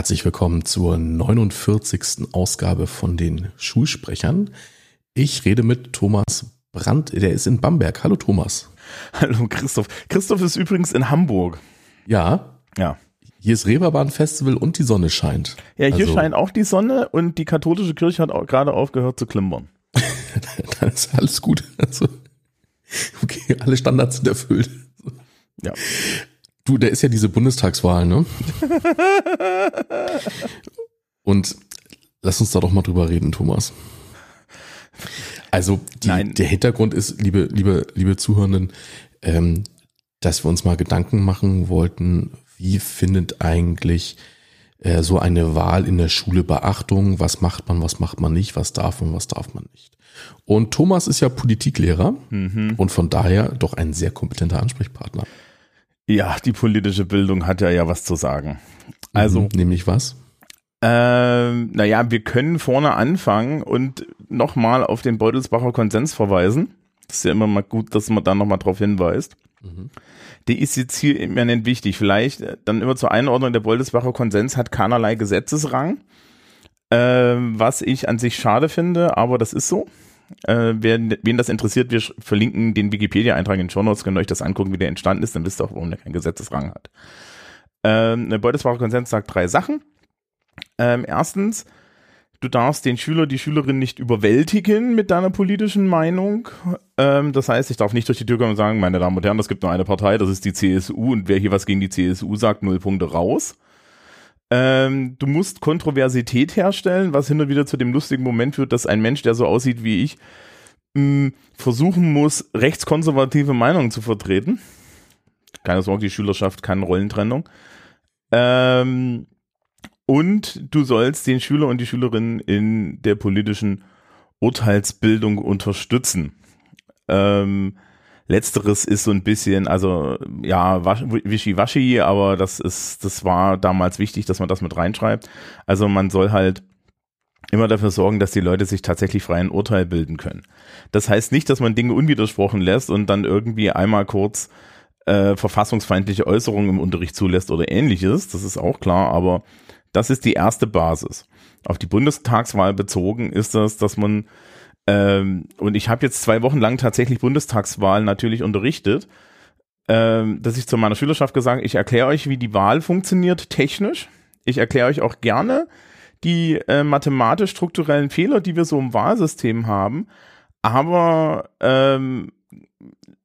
Herzlich willkommen zur 49. Ausgabe von den Schulsprechern. Ich rede mit Thomas Brandt, der ist in Bamberg. Hallo Thomas. Hallo Christoph. Christoph ist übrigens in Hamburg. Ja. Ja. Hier ist Reeperbahn Festival und die Sonne scheint. Ja, hier also, scheint auch die Sonne und die katholische Kirche hat auch gerade aufgehört zu klimpern. Dann ist alles gut. Also, okay, alle Standards sind erfüllt. Ja. Du, da ist ja diese Bundestagswahl, ne? Und lass uns da doch mal drüber reden, Thomas. Also die, der Hintergrund ist, liebe, liebe, liebe Zuhörenden, ähm, dass wir uns mal Gedanken machen wollten, wie findet eigentlich äh, so eine Wahl in der Schule Beachtung? Was macht man, was macht man nicht, was darf man, was darf man nicht? Und Thomas ist ja Politiklehrer mhm. und von daher doch ein sehr kompetenter Ansprechpartner. Ja, die politische Bildung hat ja ja was zu sagen. Also, mhm, nämlich was? Ähm, naja, wir können vorne anfangen und nochmal auf den Beutelsbacher Konsens verweisen. Das ist ja immer mal gut, dass man da nochmal drauf hinweist. Mhm. Der ist jetzt hier immanent wichtig. Vielleicht äh, dann immer zur Einordnung, der Beutelsbacher Konsens hat keinerlei Gesetzesrang, äh, was ich an sich schade finde, aber das ist so. Äh, wer, wen das interessiert, wir verlinken den Wikipedia-Eintrag in den Show Notes, könnt ihr euch das angucken, wie der entstanden ist, dann wisst ihr auch, warum der keinen Gesetzesrang hat. Ähm, der Beutelsbacher Konsens sagt drei Sachen. Ähm, erstens, du darfst den Schüler, die Schülerin nicht überwältigen mit deiner politischen Meinung. Ähm, das heißt, ich darf nicht durch die Tür kommen und sagen, meine Damen und Herren, es gibt nur eine Partei, das ist die CSU und wer hier was gegen die CSU sagt, null Punkte raus. Ähm, du musst Kontroversität herstellen, was hin und wieder zu dem lustigen Moment führt, dass ein Mensch, der so aussieht wie ich, mh, mm, versuchen muss, rechtskonservative Meinungen zu vertreten. Keine Sorge, die Schülerschaft kann Rollentrennung. Ähm, und du sollst den Schüler und die Schülerinnen in der politischen Urteilsbildung unterstützen. Ähm, Letzteres ist so ein bisschen, also ja, wischiwaschi, aber das ist, das war damals wichtig, dass man das mit reinschreibt. Also man soll halt immer dafür sorgen, dass die Leute sich tatsächlich frei ein Urteil bilden können. Das heißt nicht, dass man Dinge unwidersprochen lässt und dann irgendwie einmal kurz äh, verfassungsfeindliche Äußerungen im Unterricht zulässt oder ähnliches. Das ist auch klar, aber das ist die erste Basis. Auf die Bundestagswahl bezogen ist das, dass man, ähm, und ich habe jetzt zwei Wochen lang tatsächlich Bundestagswahl natürlich unterrichtet, ähm, dass ich zu meiner Schülerschaft gesagt ich erkläre euch, wie die Wahl funktioniert technisch. Ich erkläre euch auch gerne die äh, mathematisch-strukturellen Fehler, die wir so im Wahlsystem haben. Aber ähm,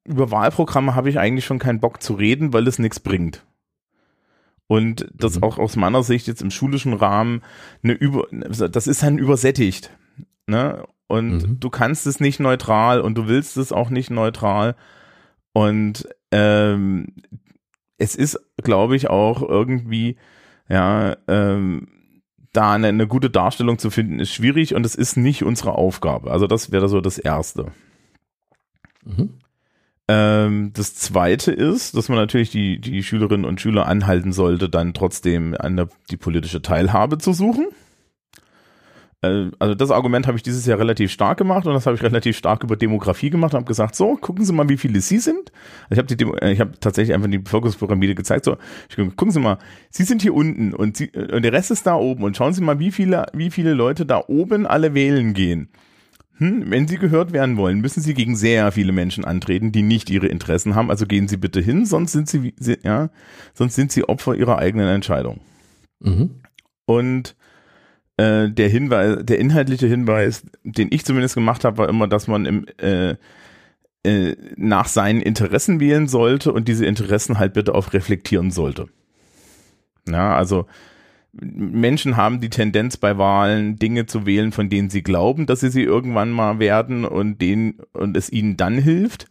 über Wahlprogramme habe ich eigentlich schon keinen Bock zu reden, weil es nichts bringt. Und das mhm. auch aus meiner Sicht jetzt im schulischen Rahmen eine über, das ist dann übersättigt. Ne? Und mhm. du kannst es nicht neutral und du willst es auch nicht neutral. Und ähm, es ist, glaube ich, auch irgendwie, ja, ähm, da eine, eine gute Darstellung zu finden, ist schwierig und es ist nicht unsere Aufgabe. Also das wäre so das Erste. Mhm. Ähm, das zweite ist, dass man natürlich die, die Schülerinnen und Schüler anhalten sollte, dann trotzdem eine, die politische Teilhabe zu suchen. Äh, also das Argument habe ich dieses Jahr relativ stark gemacht und das habe ich relativ stark über Demografie gemacht und habe gesagt, so, gucken Sie mal, wie viele Sie sind. Ich habe äh, ich habe tatsächlich einfach die Bevölkerungspyramide gezeigt, so, ich, gucken Sie mal, Sie sind hier unten und, Sie, und der Rest ist da oben und schauen Sie mal, wie viele, wie viele Leute da oben alle wählen gehen. Hm, wenn Sie gehört werden wollen, müssen Sie gegen sehr viele Menschen antreten, die nicht Ihre Interessen haben. Also gehen Sie bitte hin, sonst sind Sie, ja, sonst sind Sie Opfer Ihrer eigenen Entscheidung. Mhm. Und äh, der Hinweis, der inhaltliche Hinweis, den ich zumindest gemacht habe, war immer, dass man im äh, äh, nach seinen Interessen wählen sollte und diese Interessen halt bitte auch reflektieren sollte. Ja, also Menschen haben die Tendenz bei Wahlen Dinge zu wählen, von denen sie glauben, dass sie sie irgendwann mal werden und denen und es ihnen dann hilft.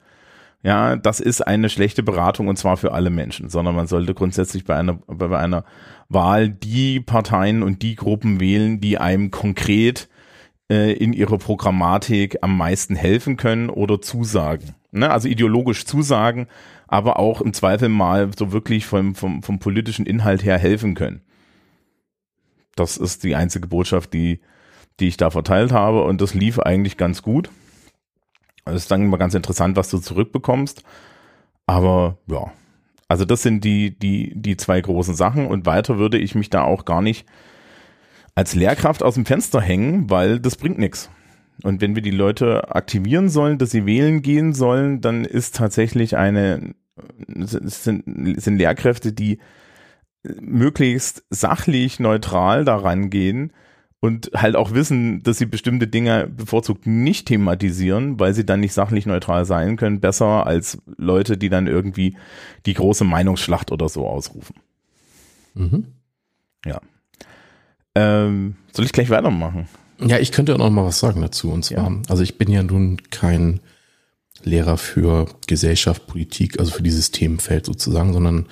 Ja, das ist eine schlechte Beratung und zwar für alle Menschen, sondern man sollte grundsätzlich bei einer bei einer Wahl die Parteien und die Gruppen wählen, die einem konkret äh, in ihrer Programmatik am meisten helfen können oder zusagen. Ne? Also ideologisch zusagen, aber auch im Zweifel mal so wirklich vom, vom, vom politischen Inhalt her helfen können. Das ist die einzige Botschaft, die, die ich da verteilt habe und das lief eigentlich ganz gut. Es ist dann immer ganz interessant, was du zurückbekommst. Aber ja, also das sind die, die, die zwei großen Sachen und weiter würde ich mich da auch gar nicht als Lehrkraft aus dem Fenster hängen, weil das bringt nichts. Und wenn wir die Leute aktivieren sollen, dass sie wählen gehen sollen, dann ist tatsächlich eine, sind, sind Lehrkräfte, die möglichst sachlich neutral daran gehen und halt auch wissen, dass sie bestimmte Dinge bevorzugt nicht thematisieren, weil sie dann nicht sachlich neutral sein können, besser als Leute, die dann irgendwie die große Meinungsschlacht oder so ausrufen. Mhm. Ja. Ähm, soll ich gleich weitermachen? Ja, ich könnte auch noch mal was sagen dazu. Und zwar, ja. also ich bin ja nun kein Lehrer für Gesellschaft, Politik, also für dieses Themenfeld sozusagen, sondern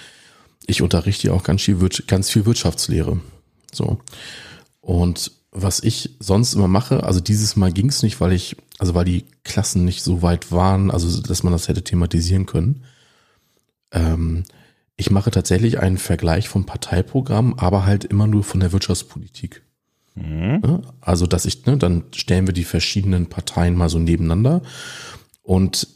ich unterrichte ja auch ganz viel, ganz viel Wirtschaftslehre. So. Und was ich sonst immer mache, also dieses Mal ging es nicht, weil ich, also weil die Klassen nicht so weit waren, also dass man das hätte thematisieren können. Ähm, ich mache tatsächlich einen Vergleich vom Parteiprogramm, aber halt immer nur von der Wirtschaftspolitik. Mhm. Also, dass ich, ne, dann stellen wir die verschiedenen Parteien mal so nebeneinander und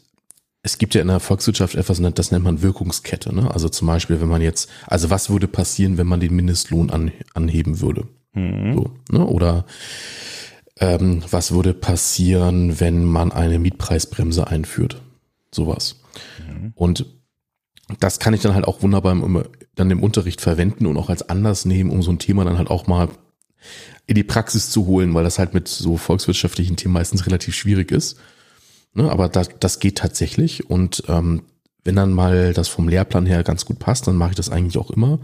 es gibt ja in der Volkswirtschaft etwas, das nennt man Wirkungskette. Ne? Also zum Beispiel, wenn man jetzt, also was würde passieren, wenn man den Mindestlohn an, anheben würde? Mhm. So, ne? Oder ähm, was würde passieren, wenn man eine Mietpreisbremse einführt? Sowas. Mhm. Und das kann ich dann halt auch wunderbar im, dann im Unterricht verwenden und auch als Anlass nehmen, um so ein Thema dann halt auch mal in die Praxis zu holen, weil das halt mit so volkswirtschaftlichen Themen meistens relativ schwierig ist. Ne, aber das, das geht tatsächlich und ähm, wenn dann mal das vom Lehrplan her ganz gut passt, dann mache ich das eigentlich auch immer.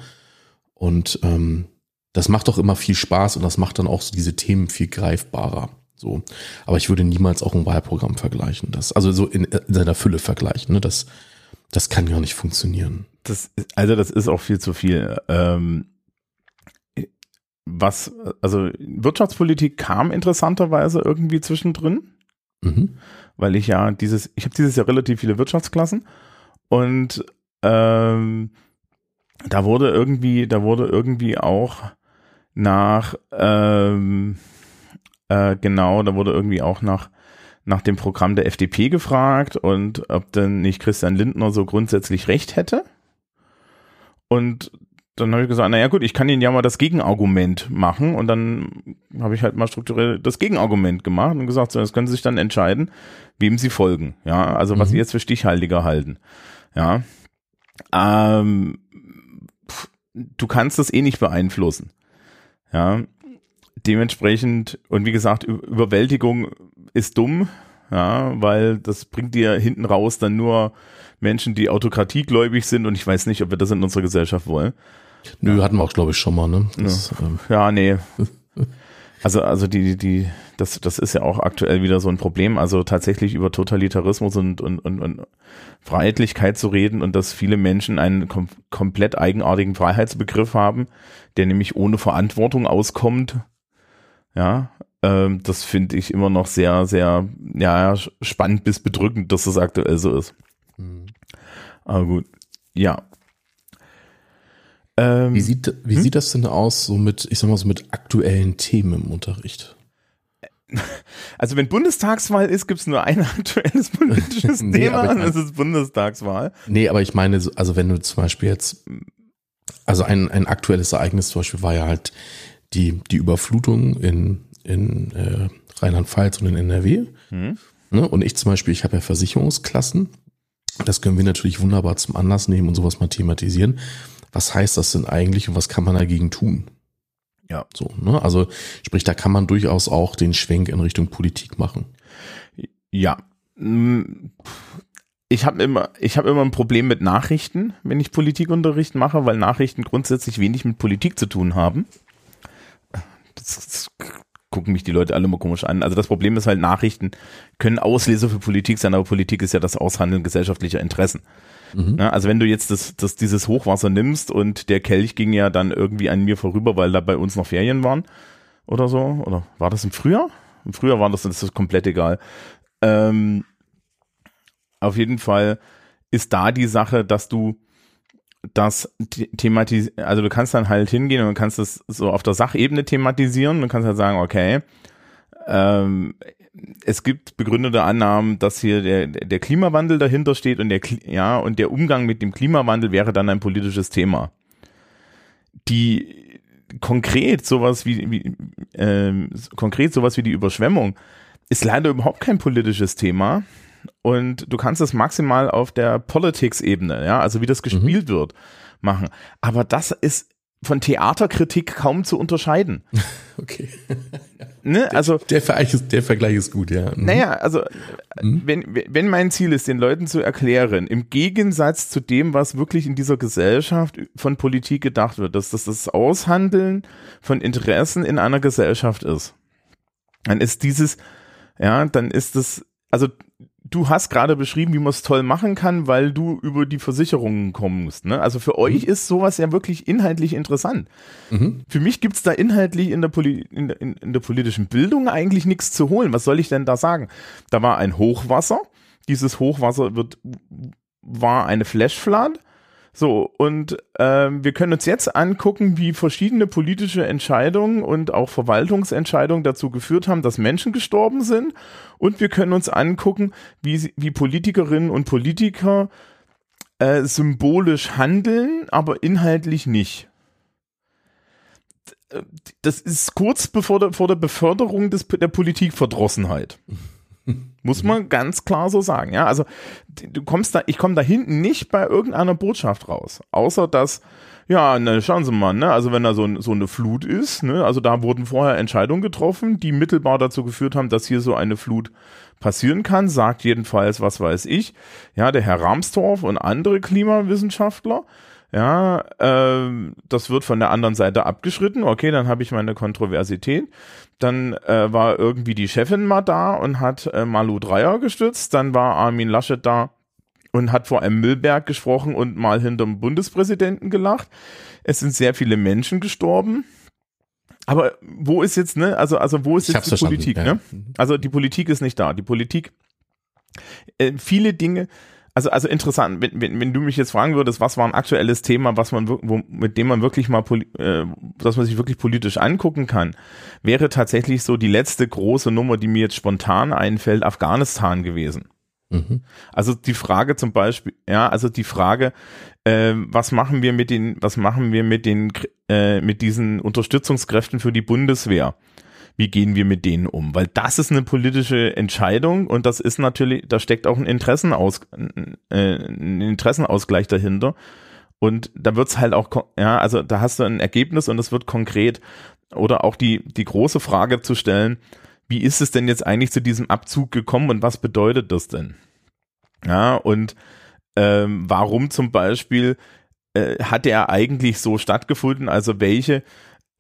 Und ähm, das macht doch immer viel Spaß und das macht dann auch so diese Themen viel greifbarer. So. Aber ich würde niemals auch ein Wahlprogramm vergleichen. Das, also so in, in seiner Fülle vergleichen. Ne? Das, das kann gar nicht funktionieren. Das, also das ist auch viel zu viel. Ähm, was, also Wirtschaftspolitik kam interessanterweise irgendwie zwischendrin, mhm. Weil ich ja dieses, ich habe dieses Jahr relativ viele Wirtschaftsklassen und ähm, da wurde irgendwie, da wurde irgendwie auch nach, ähm, äh, genau, da wurde irgendwie auch nach, nach dem Programm der FDP gefragt und ob denn nicht Christian Lindner so grundsätzlich recht hätte. Und dann habe ich gesagt, naja gut, ich kann Ihnen ja mal das Gegenargument machen und dann habe ich halt mal strukturell das Gegenargument gemacht und gesagt, so, das können Sie sich dann entscheiden, wem Sie folgen, ja, also was mhm. Sie jetzt für stichhaltiger halten, ja. Ähm, du kannst das eh nicht beeinflussen. Ja, dementsprechend, und wie gesagt, Überwältigung ist dumm, ja, weil das bringt dir hinten raus dann nur Menschen, die autokratiegläubig sind und ich weiß nicht, ob wir das in unserer Gesellschaft wollen. Nö, hatten wir auch, glaube ich, schon mal, ne? Das, ja. Ähm ja, nee. Also, also die, die, das, das ist ja auch aktuell wieder so ein Problem. Also tatsächlich über Totalitarismus und, und, und, und Freiheitlichkeit zu reden und dass viele Menschen einen kom komplett eigenartigen Freiheitsbegriff haben, der nämlich ohne Verantwortung auskommt. Ja, ähm, das finde ich immer noch sehr, sehr, ja, spannend bis bedrückend, dass das aktuell so ist. Mhm. Aber gut, ja. Ähm, wie sieht, wie hm? sieht das denn aus, so mit, ich sag mal so mit aktuellen Themen im Unterricht? Also wenn Bundestagswahl ist, gibt es nur ein aktuelles politisches nee, Thema und das ist Bundestagswahl. Nee, aber ich meine, also wenn du zum Beispiel jetzt, also ein, ein aktuelles Ereignis zum Beispiel war ja halt die, die Überflutung in, in äh, Rheinland-Pfalz und in NRW. Hm. Ne? Und ich zum Beispiel, ich habe ja Versicherungsklassen. Das können wir natürlich wunderbar zum Anlass nehmen und sowas mal thematisieren was heißt das denn eigentlich und was kann man dagegen tun? Ja. So, ne? Also sprich, da kann man durchaus auch den Schwenk in Richtung Politik machen. Ja. Ich habe immer, ich habe immer ein Problem mit Nachrichten, wenn ich Politikunterricht mache, weil Nachrichten grundsätzlich wenig mit Politik zu tun haben. Das, das gucken mich die Leute alle immer komisch an. Also das Problem ist halt, Nachrichten können Auslese für Politik sein, aber Politik ist ja das Aushandeln gesellschaftlicher Interessen. Mhm. Also wenn du jetzt das, das, dieses Hochwasser nimmst und der Kelch ging ja dann irgendwie an mir vorüber, weil da bei uns noch Ferien waren oder so, oder war das im Frühjahr? Im Frühjahr war das, das ist komplett egal. Ähm, auf jeden Fall ist da die Sache, dass du das thematisieren, also du kannst dann halt hingehen und kannst das so auf der Sachebene thematisieren und kannst halt sagen, okay, ähm, es gibt begründete Annahmen, dass hier der, der Klimawandel dahinter steht und der, ja, und der Umgang mit dem Klimawandel wäre dann ein politisches Thema. Die konkret sowas wie, wie ähm, konkret sowas wie die Überschwemmung ist leider überhaupt kein politisches Thema und du kannst es maximal auf der Politics-Ebene, ja, also wie das gespielt mhm. wird, machen. Aber das ist von Theaterkritik kaum zu unterscheiden. Okay. ne? Also der, der, Vergleich ist, der Vergleich ist gut, ja. Mhm. Naja, also mhm. wenn, wenn mein Ziel ist, den Leuten zu erklären, im Gegensatz zu dem, was wirklich in dieser Gesellschaft von Politik gedacht wird, dass das das Aushandeln von Interessen in einer Gesellschaft ist, dann ist dieses, ja, dann ist das, also du hast gerade beschrieben, wie man es toll machen kann, weil du über die Versicherungen kommst. Ne? Also für euch mhm. ist sowas ja wirklich inhaltlich interessant. Mhm. Für mich gibt es da inhaltlich in der, Poli in, der, in der politischen Bildung eigentlich nichts zu holen. Was soll ich denn da sagen? Da war ein Hochwasser. Dieses Hochwasser wird, war eine Flashflood so, und ähm, wir können uns jetzt angucken, wie verschiedene politische Entscheidungen und auch Verwaltungsentscheidungen dazu geführt haben, dass Menschen gestorben sind. Und wir können uns angucken, wie, wie Politikerinnen und Politiker äh, symbolisch handeln, aber inhaltlich nicht. Das ist kurz bevor der, vor der Beförderung des, der Politikverdrossenheit. Muss man ganz klar so sagen. Ja, also du kommst da, ich komme da hinten nicht bei irgendeiner Botschaft raus, außer dass ja, ne, schauen Sie mal, ne, also wenn da so, so eine Flut ist, ne, also da wurden vorher Entscheidungen getroffen, die mittelbar dazu geführt haben, dass hier so eine Flut passieren kann, sagt jedenfalls, was weiß ich, ja, der Herr Ramstorff und andere Klimawissenschaftler, ja, äh, das wird von der anderen Seite abgeschritten, okay, dann habe ich meine Kontroversität. Dann äh, war irgendwie die Chefin mal da und hat äh, Malu Dreier gestützt. Dann war Armin Laschet da und hat vor einem Müllberg gesprochen und mal hinterm Bundespräsidenten gelacht. Es sind sehr viele Menschen gestorben. Aber wo ist jetzt, ne, also, also wo ist jetzt die Politik, ja. ne? Also die Politik ist nicht da. Die Politik, äh, viele Dinge, also, also interessant, wenn, wenn, wenn du mich jetzt fragen würdest, was war ein aktuelles Thema, was man, wo, mit dem man wirklich mal, äh, dass man sich wirklich politisch angucken kann, wäre tatsächlich so die letzte große Nummer, die mir jetzt spontan einfällt, Afghanistan gewesen. Mhm. Also die Frage zum Beispiel, ja, also die Frage, äh, was machen wir mit den, was machen wir mit den, äh, mit diesen Unterstützungskräften für die Bundeswehr? Wie gehen wir mit denen um? Weil das ist eine politische Entscheidung und das ist natürlich, da steckt auch ein Interessenaus, äh, ein Interessenausgleich dahinter. Und da wird's halt auch, ja, also da hast du ein Ergebnis und es wird konkret. Oder auch die, die große Frage zu stellen, wie ist es denn jetzt eigentlich zu diesem Abzug gekommen und was bedeutet das denn? Ja, und ähm, warum zum Beispiel äh, hat er eigentlich so stattgefunden? Also welche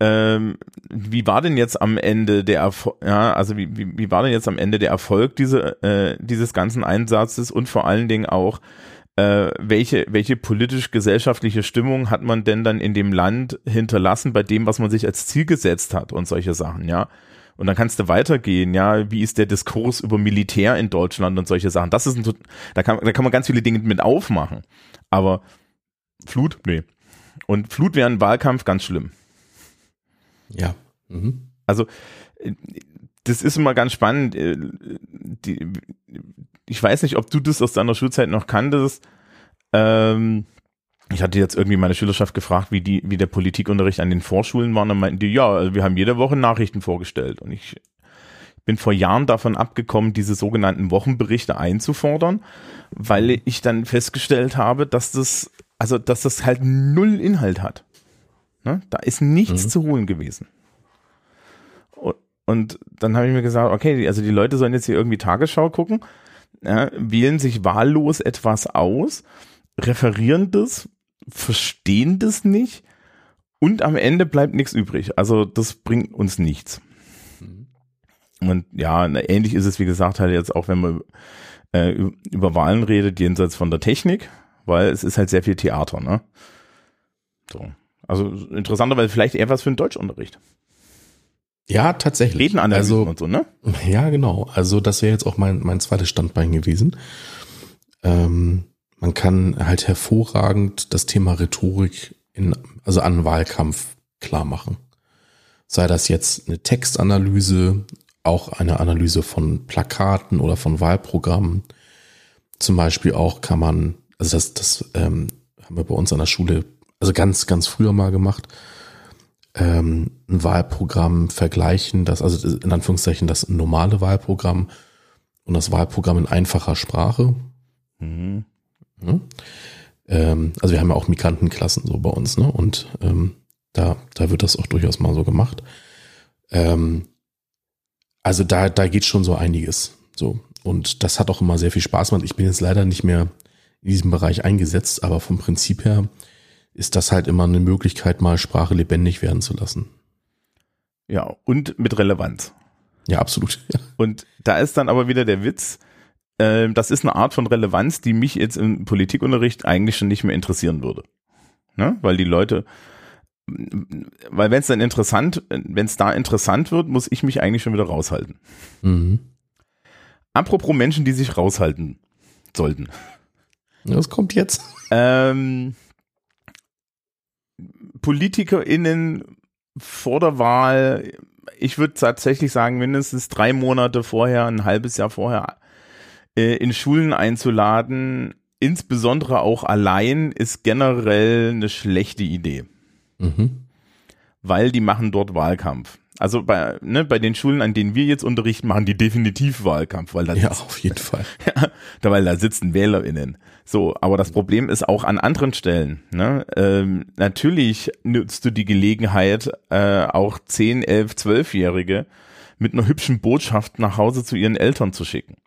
ähm, wie war denn jetzt am Ende der Erfolg, ja, also wie, wie, wie war denn jetzt am Ende der Erfolg diese, äh, dieses ganzen Einsatzes und vor allen Dingen auch, äh, welche, welche politisch-gesellschaftliche Stimmung hat man denn dann in dem Land hinterlassen bei dem, was man sich als Ziel gesetzt hat und solche Sachen, ja. Und dann kannst du weitergehen, ja, wie ist der Diskurs über Militär in Deutschland und solche Sachen. Das ist ein, da kann, da kann man ganz viele Dinge mit aufmachen. Aber Flut, nee. Und Flut wäre ein Wahlkampf ganz schlimm. Ja. Mhm. Also äh, das ist immer ganz spannend. Äh, die, ich weiß nicht, ob du das aus deiner Schulzeit noch kanntest. Ähm, ich hatte jetzt irgendwie meine Schülerschaft gefragt, wie die, wie der Politikunterricht an den Vorschulen war. Und dann meinten die, ja, also wir haben jede Woche Nachrichten vorgestellt. Und ich bin vor Jahren davon abgekommen, diese sogenannten Wochenberichte einzufordern, weil ich dann festgestellt habe, dass das, also, dass das halt null Inhalt hat. Ne? Da ist nichts mhm. zu holen gewesen. Und, dann habe ich mir gesagt, okay, also die Leute sollen jetzt hier irgendwie Tagesschau gucken, ja, wählen sich wahllos etwas aus, referieren das, verstehen das nicht und am Ende bleibt nichts übrig. Also das bringt uns nichts. Mhm. Und ja, ähnlich ist es, wie gesagt, halt jetzt auch, wenn man äh, über Wahlen redet, jenseits von der Technik, weil es ist halt sehr viel Theater, ne? So. Also interessanterweise vielleicht eher was für einen Deutschunterricht. Ja, tatsächlich. Redenanalysen also, und so, ne? Ja, genau. Also das wäre jetzt auch mein, mein zweites Standbein gewesen. Ähm, man kann halt hervorragend das Thema Rhetorik in, also an Wahlkampf klar machen. Sei das jetzt eine Textanalyse auch eine Analyse von Plakaten oder von Wahlprogrammen. Zum Beispiel auch kann man, also das, das ähm, haben wir bei uns an der Schule, also ganz, ganz früher mal gemacht, ähm, ein Wahlprogramm vergleichen, das, also in Anführungszeichen das normale Wahlprogramm und das Wahlprogramm in einfacher Sprache. Mhm. Ja. Ähm, also wir haben ja auch Migrantenklassen so bei uns, ne? Und ähm, da, da wird das auch durchaus mal so gemacht. Ähm, also da, da geht schon so einiges. So. Und das hat auch immer sehr viel Spaß gemacht. Ich bin jetzt leider nicht mehr in diesem Bereich eingesetzt, aber vom Prinzip her ist das halt immer eine Möglichkeit, mal Sprache lebendig werden zu lassen. Ja, und mit Relevanz. Ja, absolut. Ja. Und da ist dann aber wieder der Witz, äh, das ist eine Art von Relevanz, die mich jetzt im Politikunterricht eigentlich schon nicht mehr interessieren würde. Ne? Weil die Leute, weil wenn es dann interessant, wenn es da interessant wird, muss ich mich eigentlich schon wieder raushalten. Mhm. Apropos Menschen, die sich raushalten sollten. Das kommt jetzt. Ähm, PolitikerInnen vor der Wahl, ich würde tatsächlich sagen, mindestens drei Monate vorher, ein halbes Jahr vorher, äh, in Schulen einzuladen, insbesondere auch allein, ist generell eine schlechte Idee. Mhm. Weil die machen dort Wahlkampf. Also bei, ne, bei den Schulen, an denen wir jetzt unterrichten, machen die definitiv Wahlkampf, weil da ja auf jeden Fall, ja, da, weil da sitzen WählerInnen. So, aber das Problem ist auch an anderen Stellen. Ne? Ähm, natürlich nutzt du die Gelegenheit, äh, auch 10, 11, 12-Jährige mit einer hübschen Botschaft nach Hause zu ihren Eltern zu schicken.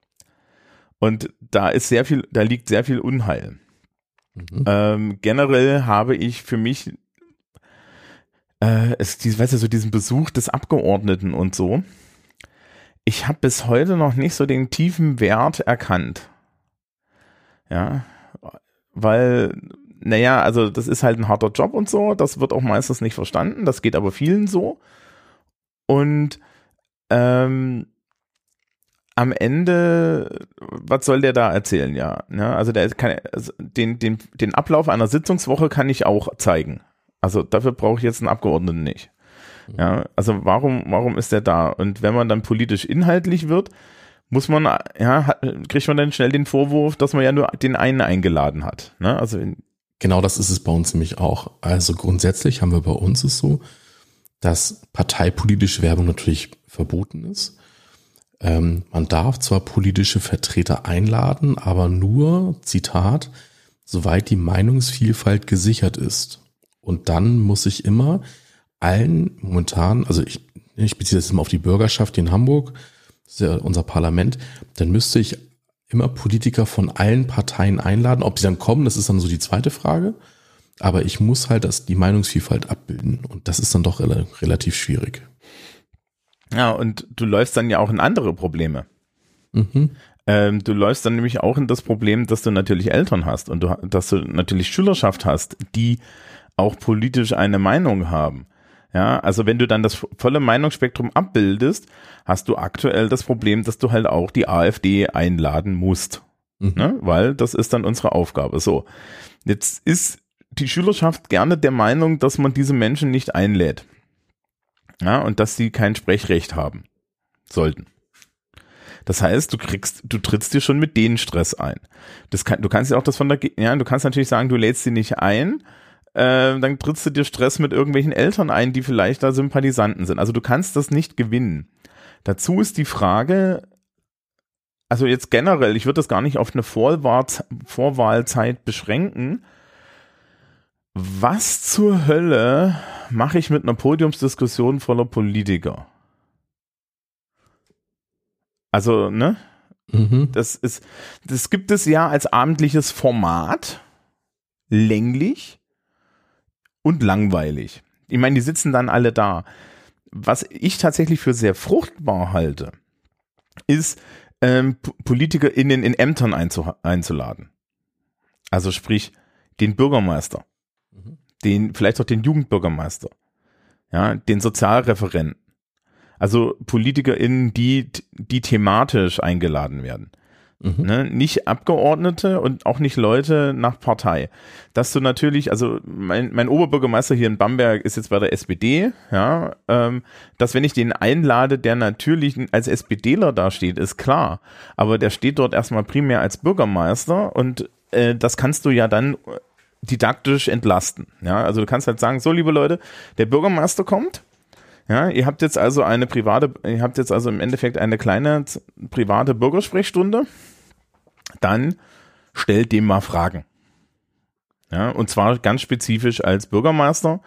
Und da ist sehr viel, da liegt sehr viel Unheil. Mhm. Ähm, generell habe ich für mich äh, es, die, weißt du, so diesen Besuch des Abgeordneten und so. Ich habe bis heute noch nicht so den tiefen Wert erkannt. Ja, weil, naja, also das ist halt ein harter Job und so, das wird auch meistens nicht verstanden, das geht aber vielen so. Und ähm, am Ende, was soll der da erzählen, ja? ja also der kann, also den, den, den Ablauf einer Sitzungswoche kann ich auch zeigen. Also dafür brauche ich jetzt einen Abgeordneten nicht. Ja, also warum, warum ist der da? Und wenn man dann politisch inhaltlich wird, muss man, ja, kriegt man dann schnell den Vorwurf, dass man ja nur den einen eingeladen hat. Ne? Also genau das ist es bei uns nämlich auch. Also grundsätzlich haben wir bei uns es so, dass parteipolitische Werbung natürlich verboten ist. Ähm, man darf zwar politische Vertreter einladen, aber nur, Zitat, soweit die Meinungsvielfalt gesichert ist. Und dann muss ich immer allen momentan, also ich, ich beziehe das immer auf die Bürgerschaft in Hamburg, das ist ja unser Parlament, dann müsste ich immer Politiker von allen Parteien einladen. Ob sie dann kommen, das ist dann so die zweite Frage. Aber ich muss halt das, die Meinungsvielfalt abbilden. Und das ist dann doch relativ schwierig. Ja, und du läufst dann ja auch in andere Probleme. Mhm. Ähm, du läufst dann nämlich auch in das Problem, dass du natürlich Eltern hast und du, dass du natürlich Schülerschaft hast, die auch politisch eine Meinung haben. Ja, also wenn du dann das volle Meinungsspektrum abbildest, hast du aktuell das Problem, dass du halt auch die AfD einladen musst. Mhm. Ne? Weil das ist dann unsere Aufgabe. So. Jetzt ist die Schülerschaft gerne der Meinung, dass man diese Menschen nicht einlädt. Ja, und dass sie kein Sprechrecht haben sollten. Das heißt, du kriegst, du trittst dir schon mit denen Stress ein. Das kann, du kannst ja auch das von der, ja, du kannst natürlich sagen, du lädst sie nicht ein, äh, dann trittst du dir Stress mit irgendwelchen Eltern ein, die vielleicht da Sympathisanten sind. Also du kannst das nicht gewinnen. Dazu ist die Frage, also jetzt generell, ich würde das gar nicht auf eine Vorwahl, Vorwahlzeit beschränken. Was zur Hölle mache ich mit einer Podiumsdiskussion voller Politiker? Also, ne? Mhm. Das ist, das gibt es ja als abendliches Format, länglich und langweilig. Ich meine, die sitzen dann alle da. Was ich tatsächlich für sehr fruchtbar halte, ist, ähm, PolitikerInnen in Ämtern einzu einzuladen. Also sprich, den Bürgermeister, mhm. den, vielleicht auch den Jugendbürgermeister, ja, den Sozialreferenten. Also PolitikerInnen, die, die thematisch eingeladen werden. Mhm. Ne? Nicht Abgeordnete und auch nicht Leute nach Partei. Dass du natürlich, also mein, mein Oberbürgermeister hier in Bamberg ist jetzt bei der SPD, ja, ähm, dass wenn ich den einlade, der natürlich als SPDler dasteht, ist klar. Aber der steht dort erstmal primär als Bürgermeister und äh, das kannst du ja dann didaktisch entlasten. Ja, also du kannst halt sagen, so liebe Leute, der Bürgermeister kommt, ja, ihr habt jetzt also eine private, ihr habt jetzt also im Endeffekt eine kleine private Bürgersprechstunde. Dann stellt dem mal Fragen. Ja, und zwar ganz spezifisch als Bürgermeister.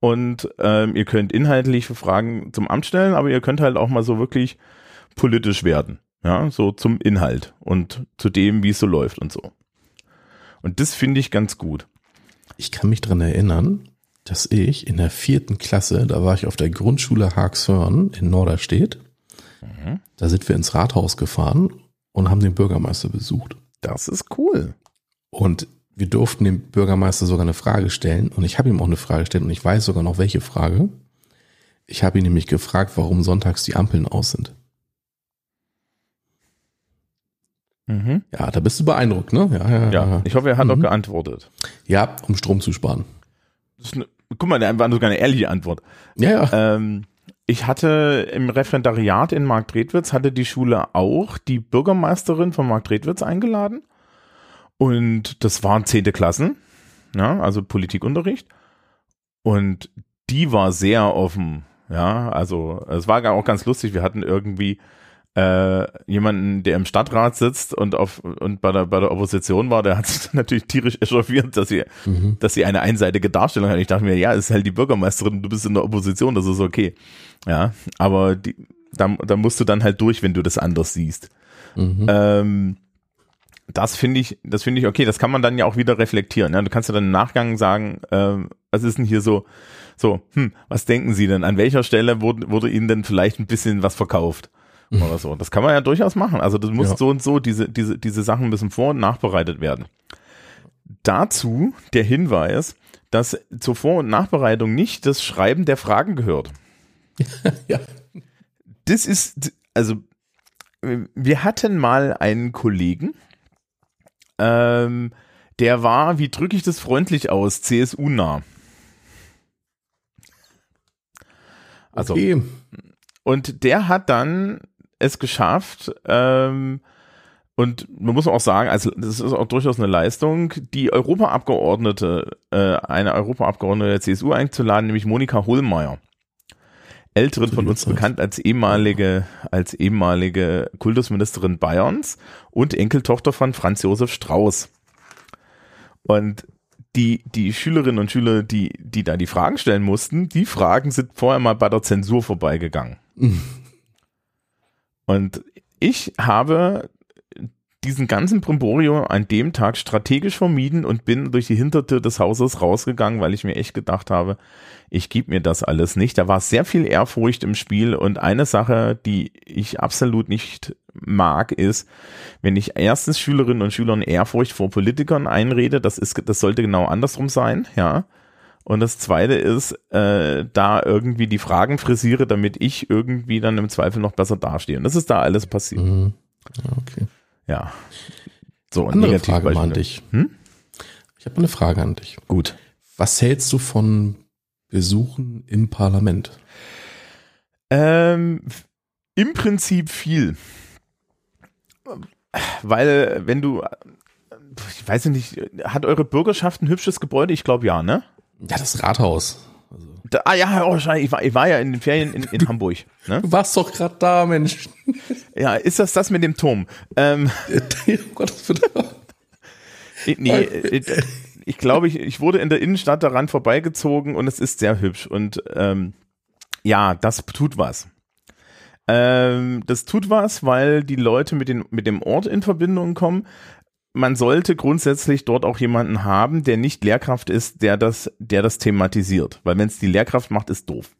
Und ähm, ihr könnt inhaltliche Fragen zum Amt stellen, aber ihr könnt halt auch mal so wirklich politisch werden. Ja, so zum Inhalt und zu dem, wie es so läuft und so. Und das finde ich ganz gut. Ich kann mich dran erinnern, dass ich in der vierten Klasse, da war ich auf der Grundschule Haagsörn in Norderstedt, mhm. da sind wir ins Rathaus gefahren und haben den Bürgermeister besucht. Das ist cool. Und wir durften dem Bürgermeister sogar eine Frage stellen und ich habe ihm auch eine Frage gestellt und ich weiß sogar noch welche Frage. Ich habe ihn nämlich gefragt, warum sonntags die Ampeln aus sind. Mhm. Ja, da bist du beeindruckt, ne? Ja, ja, ja. ich hoffe, er hat mhm. auch geantwortet. Ja, um Strom zu sparen. Eine, guck mal, der war sogar eine ehrliche Antwort. Ja, ja. Ähm, ich hatte im Referendariat in Marktredwitz, hatte die Schule auch die Bürgermeisterin von Marktredwitz eingeladen. Und das waren zehnte Klassen, ja, also Politikunterricht. Und die war sehr offen, ja, also es war auch ganz lustig. Wir hatten irgendwie äh, jemanden, der im Stadtrat sitzt und auf und bei der bei der Opposition war, der hat sich natürlich tierisch echauffiert, dass sie mhm. dass sie eine einseitige Darstellung hat. Ich dachte mir, ja, ist halt die Bürgermeisterin, du bist in der Opposition, das ist okay. Ja, aber die, da, da musst du dann halt durch, wenn du das anders siehst. Mhm. Ähm, das finde ich, das finde ich okay. Das kann man dann ja auch wieder reflektieren. Ja? Du kannst ja dann im Nachgang sagen, äh, was ist denn hier so, so, hm, was denken Sie denn? An welcher Stelle wurde, wurde Ihnen denn vielleicht ein bisschen was verkauft? Oder so. Das kann man ja durchaus machen. Also das muss ja. so und so, diese, diese, diese Sachen müssen vor- und nachbereitet werden. Dazu der Hinweis, dass zur Vor- und Nachbereitung nicht das Schreiben der Fragen gehört. ja. Das ist, also, wir hatten mal einen Kollegen, ähm, der war, wie drücke ich das freundlich aus, CSU-nah. Also, okay. und der hat dann es geschafft, ähm, und man muss auch sagen, also das ist auch durchaus eine Leistung, die Europaabgeordnete, äh, eine Europaabgeordnete der CSU einzuladen, nämlich Monika Hohlmeier. Älteren von uns bekannt als ehemalige, als ehemalige Kultusministerin Bayerns und Enkeltochter von Franz Josef Strauß. Und die, die Schülerinnen und Schüler, die, die da die Fragen stellen mussten, die Fragen sind vorher mal bei der Zensur vorbeigegangen. Und ich habe diesen ganzen Brimborium an dem Tag strategisch vermieden und bin durch die Hintertür des Hauses rausgegangen, weil ich mir echt gedacht habe, ich gebe mir das alles nicht. Da war sehr viel Ehrfurcht im Spiel und eine Sache, die ich absolut nicht mag, ist, wenn ich erstens Schülerinnen und Schülern Ehrfurcht vor Politikern einrede, das ist, das sollte genau andersrum sein, ja. Und das zweite ist, äh, da irgendwie die Fragen frisiere, damit ich irgendwie dann im Zweifel noch besser dastehe. Und das ist da alles passiert. Mhm. Okay. Ja. So, Andere Frage mal an dich. Hm? Ich habe eine Frage an dich. Gut. Was hältst du von Besuchen im Parlament? Ähm, Im Prinzip viel. Weil, wenn du, ich weiß nicht, hat eure Bürgerschaft ein hübsches Gebäude? Ich glaube ja, ne? Ja, das Rathaus. Also. Da, ah ja, oh, ich, war, ich war ja in den Ferien in, in Hamburg. Ne? Du warst doch gerade da, Mensch. Ja, ist das das mit dem Turm? Ähm, oh Gott, nee, ich, ich glaube, ich, ich wurde in der Innenstadt daran vorbeigezogen und es ist sehr hübsch. Und ähm, ja, das tut was. Ähm, das tut was, weil die Leute mit, den, mit dem Ort in Verbindung kommen man sollte grundsätzlich dort auch jemanden haben, der nicht Lehrkraft ist, der das, der das thematisiert. Weil wenn es die Lehrkraft macht, ist doof.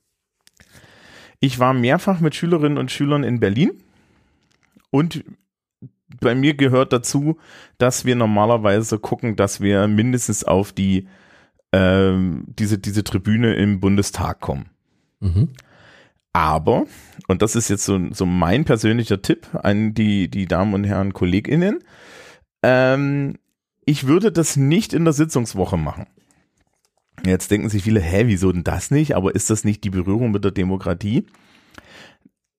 Ich war mehrfach mit Schülerinnen und Schülern in Berlin und bei mir gehört dazu, dass wir normalerweise gucken, dass wir mindestens auf die ähm, diese diese Tribüne im Bundestag kommen. Mhm. Aber, und das ist jetzt so, so mein persönlicher Tipp an die, die Damen und Herren KollegInnen, ähm, ich würde das nicht in der Sitzungswoche machen. Jetzt denken sich viele, hä, wieso denn das nicht? Aber ist das nicht die Berührung mit der Demokratie?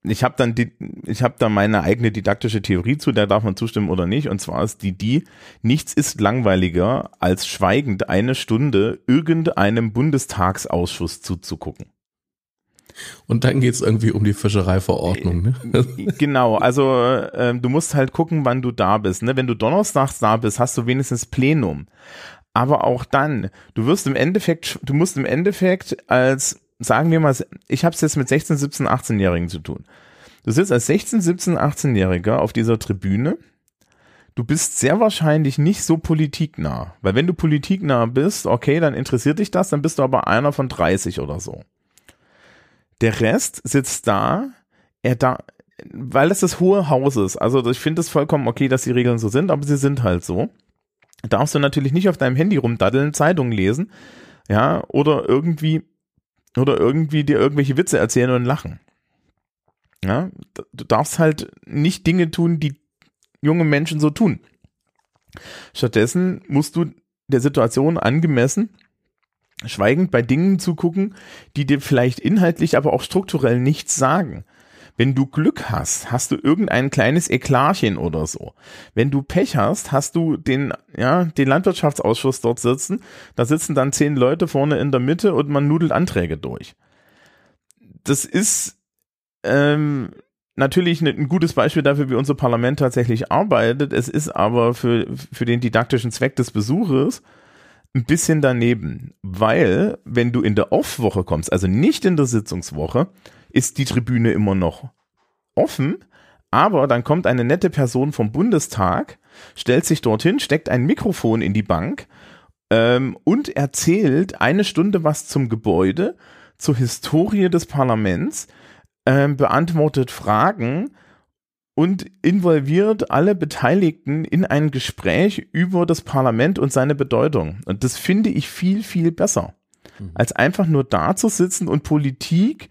Ich habe dann die, ich habe da meine eigene didaktische Theorie zu, der darf man zustimmen oder nicht. Und zwar ist die die: Nichts ist langweiliger als schweigend eine Stunde irgendeinem Bundestagsausschuss zuzugucken. Und dann geht's irgendwie um die Fischereiverordnung. Ne? genau, also äh, du musst halt gucken, wann du da bist. Ne? Wenn du donnerstags da bist, hast du wenigstens Plenum. Aber auch dann, du wirst im Endeffekt, du musst im Endeffekt als, sagen wir mal, ich habe es jetzt mit 16, 17, 18-Jährigen zu tun. Du sitzt als 16, 17, 18-Jähriger auf dieser Tribüne. Du bist sehr wahrscheinlich nicht so politiknah. Weil wenn du politiknah bist, okay, dann interessiert dich das, dann bist du aber einer von 30 oder so. Der Rest sitzt da, er da, weil das das hohe Haus ist. Also ich finde es vollkommen okay, dass die Regeln so sind, aber sie sind halt so. Darfst du natürlich nicht auf deinem Handy rumdaddeln, Zeitungen lesen, ja, oder irgendwie, oder irgendwie dir irgendwelche Witze erzählen und lachen. Ja, du darfst halt nicht Dinge tun, die junge Menschen so tun. Stattdessen musst du der Situation angemessen schweigend bei Dingen zugucken, die dir vielleicht inhaltlich, aber auch strukturell nichts sagen. Wenn du Glück hast, hast du irgendein kleines Eklarchen oder so. Wenn du Pech hast, hast du den, ja, den Landwirtschaftsausschuss dort sitzen. Da sitzen dann zehn Leute vorne in der Mitte und man nudelt Anträge durch. Das ist ähm, natürlich ein gutes Beispiel dafür, wie unser Parlament tatsächlich arbeitet. Es ist aber für, für den didaktischen Zweck des Besuches ein bisschen daneben, weil wenn du in der Off-Woche kommst, also nicht in der Sitzungswoche, ist die Tribüne immer noch offen, aber dann kommt eine nette Person vom Bundestag, stellt sich dorthin, steckt ein Mikrofon in die Bank ähm, und erzählt eine Stunde was zum Gebäude, zur Historie des Parlaments, ähm, beantwortet Fragen und involviert alle Beteiligten in ein Gespräch über das Parlament und seine Bedeutung. Und das finde ich viel, viel besser, mhm. als einfach nur da zu sitzen und Politik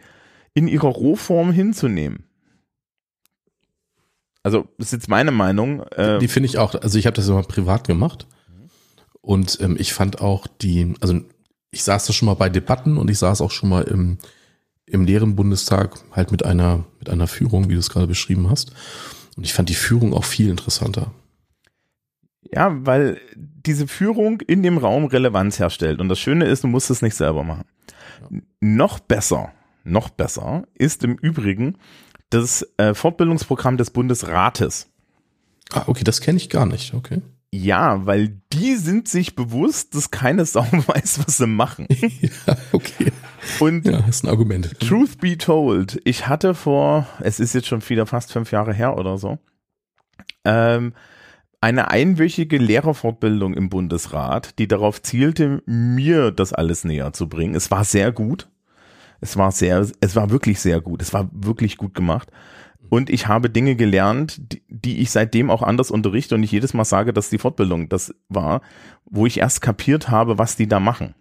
in ihrer Rohform hinzunehmen. Also, das ist jetzt meine Meinung. Äh, die finde ich auch, also ich habe das immer privat gemacht. Und ähm, ich fand auch die, also ich saß da schon mal bei Debatten und ich saß auch schon mal im, im leeren Bundestag halt mit einer, mit einer Führung, wie du es gerade beschrieben hast. Und ich fand die Führung auch viel interessanter. Ja, weil diese Führung in dem Raum Relevanz herstellt. Und das Schöne ist, du musst es nicht selber machen. Ja. Noch besser, noch besser ist im Übrigen das äh, Fortbildungsprogramm des Bundesrates. Ah, okay, das kenne ich gar nicht, okay. Ja, weil die sind sich bewusst, dass keine Sau weiß, was sie machen. ja, okay. Und ja, ist ein Argument. Truth be told, ich hatte vor, es ist jetzt schon wieder fast fünf Jahre her oder so, ähm, eine einwöchige Lehrerfortbildung im Bundesrat, die darauf zielte, mir das alles näher zu bringen. Es war sehr gut. Es war sehr, es war wirklich sehr gut. Es war wirklich gut gemacht. Und ich habe Dinge gelernt, die, die ich seitdem auch anders unterrichte und ich jedes Mal sage, dass die Fortbildung das war, wo ich erst kapiert habe, was die da machen.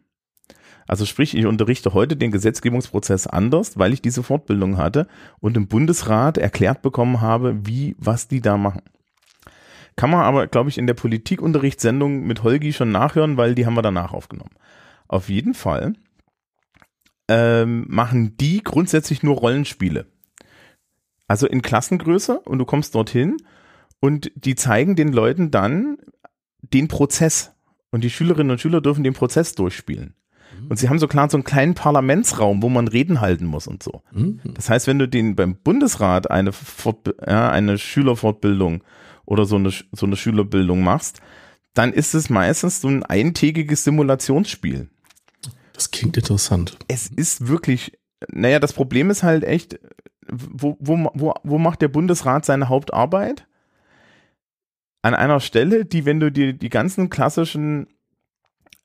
Also sprich, ich unterrichte heute den Gesetzgebungsprozess anders, weil ich diese Fortbildung hatte und im Bundesrat erklärt bekommen habe, wie, was die da machen. Kann man aber, glaube ich, in der Politikunterrichtssendung mit Holgi schon nachhören, weil die haben wir danach aufgenommen. Auf jeden Fall ähm, machen die grundsätzlich nur Rollenspiele. Also in Klassengröße und du kommst dorthin und die zeigen den Leuten dann den Prozess. Und die Schülerinnen und Schüler dürfen den Prozess durchspielen. Und sie haben so klar so einen kleinen Parlamentsraum, wo man Reden halten muss und so. Mhm. Das heißt, wenn du den beim Bundesrat eine, Fort, ja, eine Schülerfortbildung oder so eine, so eine Schülerbildung machst, dann ist es meistens so ein eintägiges Simulationsspiel. Das klingt interessant. Es ist wirklich, naja, das Problem ist halt echt, wo, wo, wo, wo macht der Bundesrat seine Hauptarbeit? An einer Stelle, die, wenn du dir die ganzen klassischen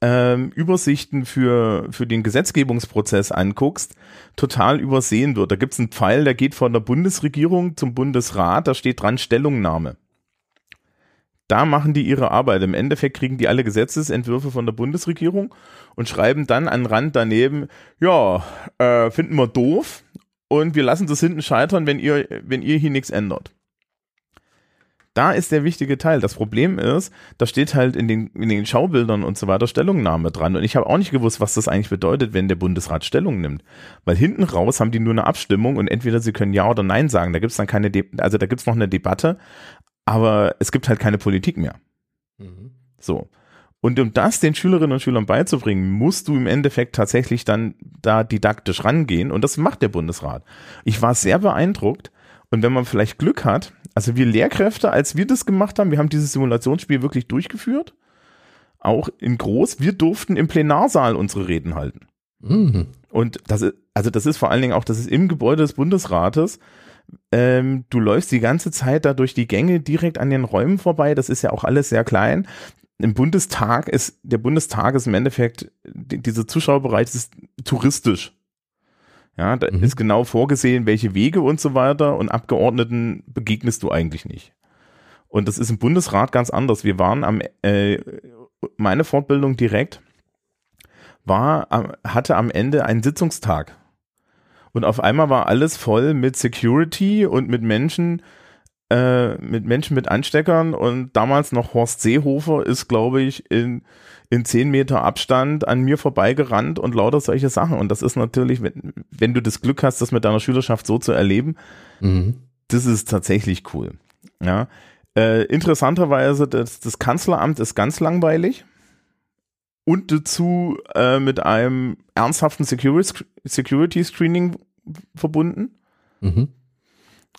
ähm, Übersichten für, für den Gesetzgebungsprozess anguckst, total übersehen wird. Da gibt es einen Pfeil, der geht von der Bundesregierung zum Bundesrat, da steht dran Stellungnahme. Da machen die ihre Arbeit. Im Endeffekt kriegen die alle Gesetzesentwürfe von der Bundesregierung und schreiben dann an Rand daneben, ja, äh, finden wir doof und wir lassen das hinten scheitern, wenn ihr, wenn ihr hier nichts ändert. Da ist der wichtige Teil. Das Problem ist, da steht halt in den, in den Schaubildern und so weiter Stellungnahme dran. Und ich habe auch nicht gewusst, was das eigentlich bedeutet, wenn der Bundesrat Stellung nimmt. Weil hinten raus haben die nur eine Abstimmung und entweder sie können Ja oder Nein sagen. Da gibt's dann keine, De also da gibt's noch eine Debatte, aber es gibt halt keine Politik mehr. Mhm. So. Und um das den Schülerinnen und Schülern beizubringen, musst du im Endeffekt tatsächlich dann da didaktisch rangehen. Und das macht der Bundesrat. Ich war sehr beeindruckt. Und wenn man vielleicht Glück hat, also wir Lehrkräfte, als wir das gemacht haben, wir haben dieses Simulationsspiel wirklich durchgeführt. Auch in groß. Wir durften im Plenarsaal unsere Reden halten. Mhm. Und das ist, also das ist vor allen Dingen auch, das ist im Gebäude des Bundesrates. Ähm, du läufst die ganze Zeit da durch die Gänge direkt an den Räumen vorbei. Das ist ja auch alles sehr klein im Bundestag ist, der Bundestag ist im Endeffekt, die, dieser Zuschauerbereich ist touristisch. Ja, da mhm. ist genau vorgesehen, welche Wege und so weiter und Abgeordneten begegnest du eigentlich nicht. Und das ist im Bundesrat ganz anders. Wir waren am, äh, meine Fortbildung direkt war, hatte am Ende einen Sitzungstag. Und auf einmal war alles voll mit Security und mit Menschen, äh, mit Menschen mit Ansteckern und damals noch Horst Seehofer ist, glaube ich, in, in zehn Meter Abstand an mir vorbeigerannt und lauter solche Sachen. Und das ist natürlich, wenn, wenn du das Glück hast, das mit deiner Schülerschaft so zu erleben, mhm. das ist tatsächlich cool. Ja. Äh, interessanterweise, das, das Kanzleramt ist ganz langweilig und dazu äh, mit einem ernsthaften Security, Security Screening verbunden. Mhm.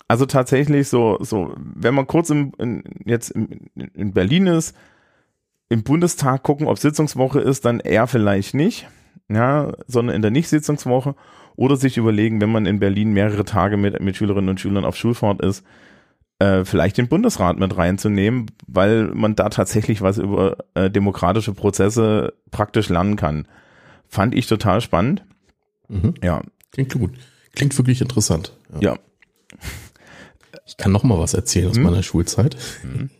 Also tatsächlich so, so, wenn man kurz im, in, jetzt in, in Berlin ist, im Bundestag gucken, ob Sitzungswoche ist, dann eher vielleicht nicht, ja, sondern in der Nicht-Sitzungswoche oder sich überlegen, wenn man in Berlin mehrere Tage mit, mit Schülerinnen und Schülern auf Schulfahrt ist, äh, vielleicht den Bundesrat mit reinzunehmen, weil man da tatsächlich was über äh, demokratische Prozesse praktisch lernen kann. Fand ich total spannend. Mhm. Ja. Klingt gut. Klingt wirklich interessant. Ja. ja. Ich kann noch mal was erzählen aus hm? meiner Schulzeit. Hm.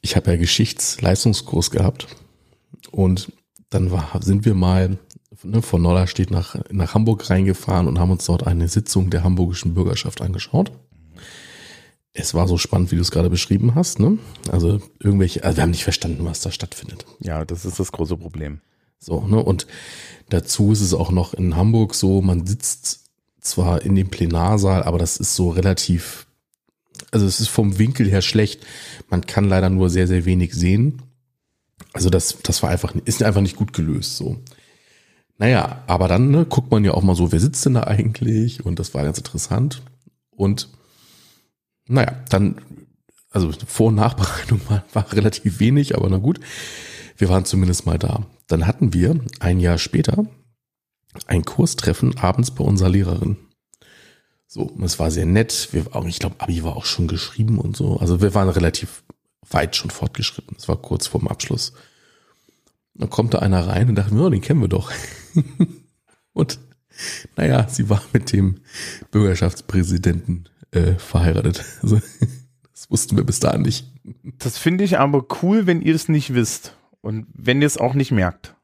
Ich habe ja Geschichtsleistungskurs gehabt und dann war, sind wir mal ne, von Norderstedt nach, nach Hamburg reingefahren und haben uns dort eine Sitzung der hamburgischen Bürgerschaft angeschaut. Es war so spannend, wie du es gerade beschrieben hast. Ne? Also irgendwelche, also wir haben nicht verstanden, was da stattfindet. Ja, das ist das große Problem. So, ne? Und dazu ist es auch noch in Hamburg so, man sitzt zwar in dem Plenarsaal, aber das ist so relativ, also es ist vom Winkel her schlecht. Man kann leider nur sehr, sehr wenig sehen. Also das, das war einfach, ist einfach nicht gut gelöst, so. Naja, aber dann ne, guckt man ja auch mal so, wer sitzt denn da eigentlich? Und das war ganz interessant. Und naja, dann, also Vor- und Nachbereitung war, war relativ wenig, aber na gut, wir waren zumindest mal da. Dann hatten wir ein Jahr später ein Kurstreffen abends bei unserer Lehrerin. So, es war sehr nett. Wir, ich glaube, Abi war auch schon geschrieben und so. Also wir waren relativ weit schon fortgeschritten. Es war kurz vorm Abschluss. Dann kommt da einer rein und dachte oh, den kennen wir doch. und naja, sie war mit dem Bürgerschaftspräsidenten äh, verheiratet. Also, das wussten wir bis dahin nicht. Das finde ich aber cool, wenn ihr es nicht wisst und wenn ihr es auch nicht merkt.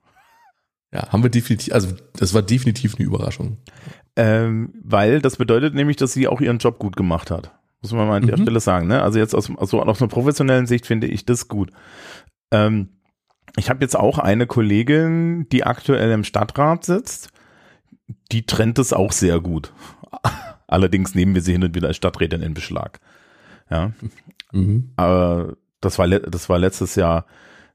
Ja, haben wir definitiv, also das war definitiv eine Überraschung. Ähm, weil das bedeutet nämlich, dass sie auch ihren Job gut gemacht hat. Muss man mal an der mhm. Stelle sagen. Ne? Also jetzt aus, also aus einer professionellen Sicht finde ich das gut. Ähm, ich habe jetzt auch eine Kollegin, die aktuell im Stadtrat sitzt. Die trennt es auch sehr gut. Allerdings nehmen wir sie hin und wieder als Stadträtin in Beschlag. Ja. Mhm. Aber das war, das war letztes Jahr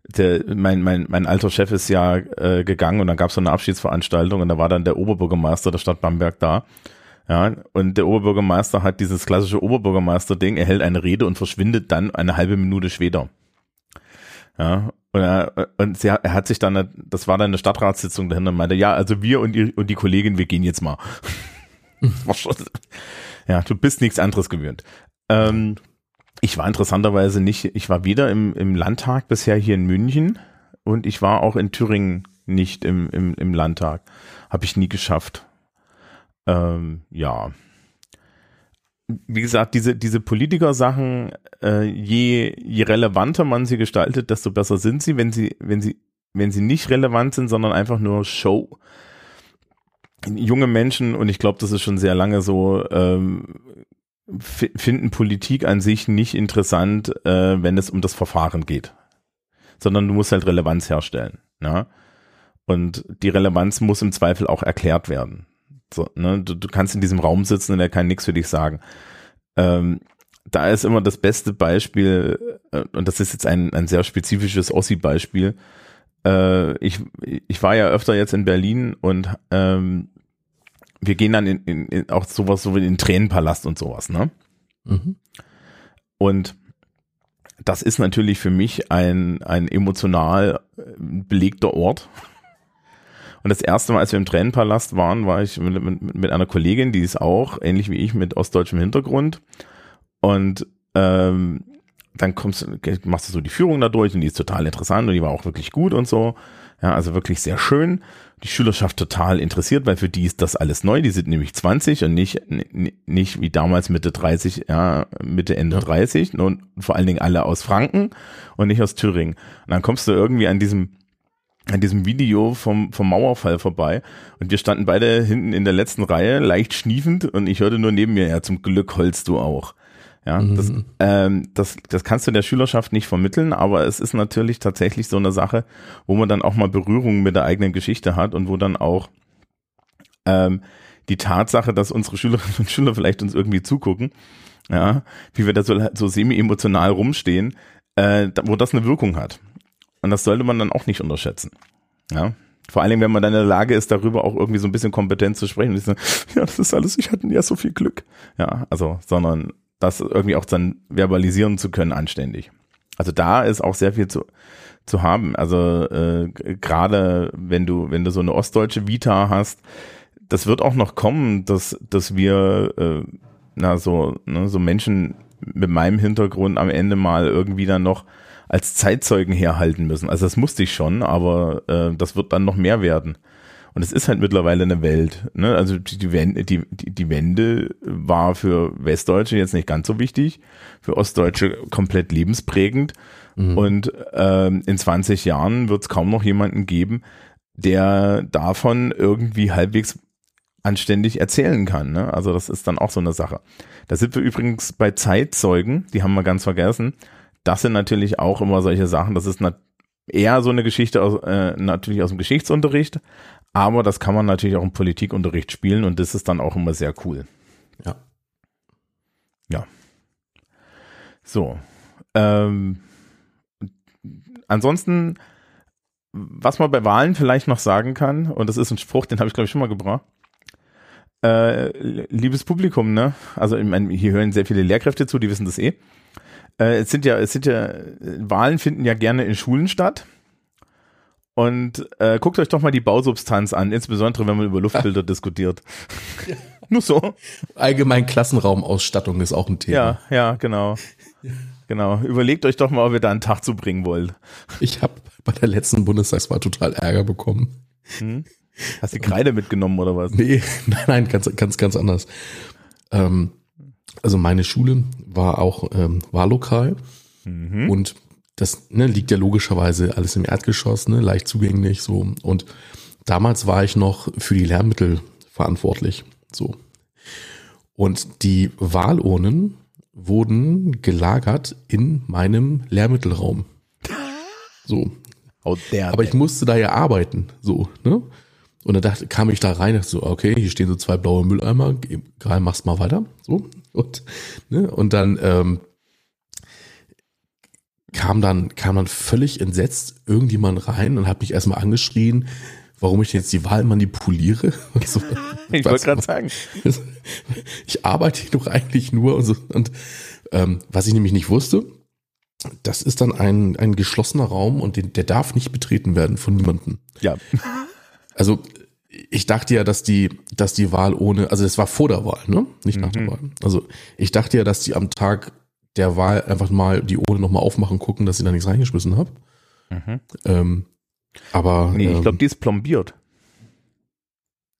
der, mein, mein, mein alter Chef ist ja äh, gegangen und dann gab es so eine Abschiedsveranstaltung und da war dann der Oberbürgermeister der Stadt Bamberg da. Ja, und der Oberbürgermeister hat dieses klassische Oberbürgermeister-Ding, er hält eine Rede und verschwindet dann eine halbe Minute später. Ja, und er, und sie, er hat sich dann, das war dann eine Stadtratssitzung dahinter und meinte, ja, also wir und die, und die Kollegin, wir gehen jetzt mal. ja, du bist nichts anderes gewöhnt. Ähm, ich war interessanterweise nicht, ich war weder im, im Landtag bisher hier in München und ich war auch in Thüringen nicht im, im, im Landtag. Habe ich nie geschafft. Ähm, ja. Wie gesagt, diese, diese Politiker-Sachen, äh, je, je relevanter man sie gestaltet, desto besser sind sie. Wenn sie, wenn sie, wenn sie nicht relevant sind, sondern einfach nur Show, junge Menschen, und ich glaube, das ist schon sehr lange so, ähm, finden Politik an sich nicht interessant, äh, wenn es um das Verfahren geht, sondern du musst halt Relevanz herstellen. Ja? Und die Relevanz muss im Zweifel auch erklärt werden. So, ne? du, du kannst in diesem Raum sitzen und er kann nichts für dich sagen. Ähm, da ist immer das beste Beispiel, äh, und das ist jetzt ein, ein sehr spezifisches Ossi-Beispiel. Äh, ich, ich war ja öfter jetzt in Berlin und ähm, wir gehen dann in, in, in auch sowas so wie in den Tränenpalast und sowas, ne? Mhm. Und das ist natürlich für mich ein, ein emotional äh, belegter Ort. Und das erste Mal, als wir im Tränenpalast waren, war ich mit, mit, mit einer Kollegin, die ist auch, ähnlich wie ich, mit ostdeutschem Hintergrund. Und ähm, dann kommst, machst du so die Führung da durch und die ist total interessant und die war auch wirklich gut und so. Ja, also wirklich sehr schön. Die Schülerschaft total interessiert, weil für die ist das alles neu. Die sind nämlich 20 und nicht, nicht wie damals Mitte 30, ja, Mitte, Ende ja. 30 und vor allen Dingen alle aus Franken und nicht aus Thüringen. Und dann kommst du irgendwie an diesem, an diesem Video vom, vom Mauerfall vorbei und wir standen beide hinten in der letzten Reihe, leicht schniefend und ich hörte nur neben mir, ja, zum Glück holst du auch. Ja, mhm. das, ähm, das, das kannst du der Schülerschaft nicht vermitteln, aber es ist natürlich tatsächlich so eine Sache, wo man dann auch mal Berührung mit der eigenen Geschichte hat und wo dann auch ähm, die Tatsache, dass unsere Schülerinnen und Schüler vielleicht uns irgendwie zugucken, ja, wie wir da so, so semi-emotional rumstehen, äh, wo das eine Wirkung hat. Und das sollte man dann auch nicht unterschätzen. Ja. Vor allem, wenn man dann in der Lage ist, darüber auch irgendwie so ein bisschen kompetent zu sprechen. Und ich so, ja, das ist alles, ich hatte ja so viel Glück. Ja, also, sondern das irgendwie auch dann verbalisieren zu können anständig. Also da ist auch sehr viel zu, zu haben. Also äh, gerade wenn du, wenn du so eine ostdeutsche Vita hast, das wird auch noch kommen, dass, dass wir äh, na so, ne, so Menschen mit meinem Hintergrund am Ende mal irgendwie dann noch als Zeitzeugen herhalten müssen. Also das musste ich schon, aber äh, das wird dann noch mehr werden. Und es ist halt mittlerweile eine Welt. Ne? Also die Wende, die, die Wende war für Westdeutsche jetzt nicht ganz so wichtig, für Ostdeutsche komplett lebensprägend. Mhm. Und ähm, in 20 Jahren wird es kaum noch jemanden geben, der davon irgendwie halbwegs anständig erzählen kann. Ne? Also das ist dann auch so eine Sache. Da sind wir übrigens bei Zeitzeugen, die haben wir ganz vergessen. Das sind natürlich auch immer solche Sachen. Das ist eher so eine Geschichte aus, äh, natürlich aus dem Geschichtsunterricht, aber das kann man natürlich auch im Politikunterricht spielen und das ist dann auch immer sehr cool. Ja. Ja. So. Ähm, ansonsten, was man bei Wahlen vielleicht noch sagen kann, und das ist ein Spruch, den habe ich glaube ich schon mal gebracht. Äh, liebes Publikum, ne? Also ich meine, hier hören sehr viele Lehrkräfte zu, die wissen das eh. Äh, es sind ja, es sind ja, Wahlen finden ja gerne in Schulen statt. Und äh, guckt euch doch mal die Bausubstanz an, insbesondere wenn man über Luftbilder diskutiert. Ja. Nur so. Allgemein Klassenraumausstattung ist auch ein Thema. Ja, ja, genau. Genau. Überlegt euch doch mal, ob ihr da einen Tag zu bringen wollt. Ich habe bei der letzten Bundestagswahl total Ärger bekommen. Hm? Hast du Kreide mitgenommen oder was? Nee, nein, nein, ganz, ganz, ganz anders. Ähm, also meine Schule war auch ähm, Wahllokal mhm. und das ne, liegt ja logischerweise alles im Erdgeschoss, ne, leicht zugänglich so. Und damals war ich noch für die Lehrmittel verantwortlich. So. Und die Wahlurnen wurden gelagert in meinem Lehrmittelraum. So. Aber ich musste da ja arbeiten, so, ne? Und dann dachte, kam ich da rein, dachte so, okay, hier stehen so zwei blaue Mülleimer, egal, mach's mal weiter, so. Und, ne? und dann ähm, kam dann, kam dann völlig entsetzt irgendjemand rein und hat mich erstmal angeschrien, warum ich jetzt die Wahl manipuliere. So, ich wollte gerade sagen. Ich arbeite hier doch eigentlich nur und, so, und ähm, was ich nämlich nicht wusste, das ist dann ein, ein geschlossener Raum und den, der darf nicht betreten werden von niemandem. Ja. Also ich dachte ja, dass die, dass die Wahl ohne, also es war vor der Wahl, ne? Nicht nach mhm. der Wahl. Also ich dachte ja, dass die am Tag der Wahl einfach mal die Urne nochmal aufmachen, gucken, dass ich da nichts reingeschmissen habe. Mhm. Ähm, aber. Nee, ich glaube, ähm, die ist plombiert.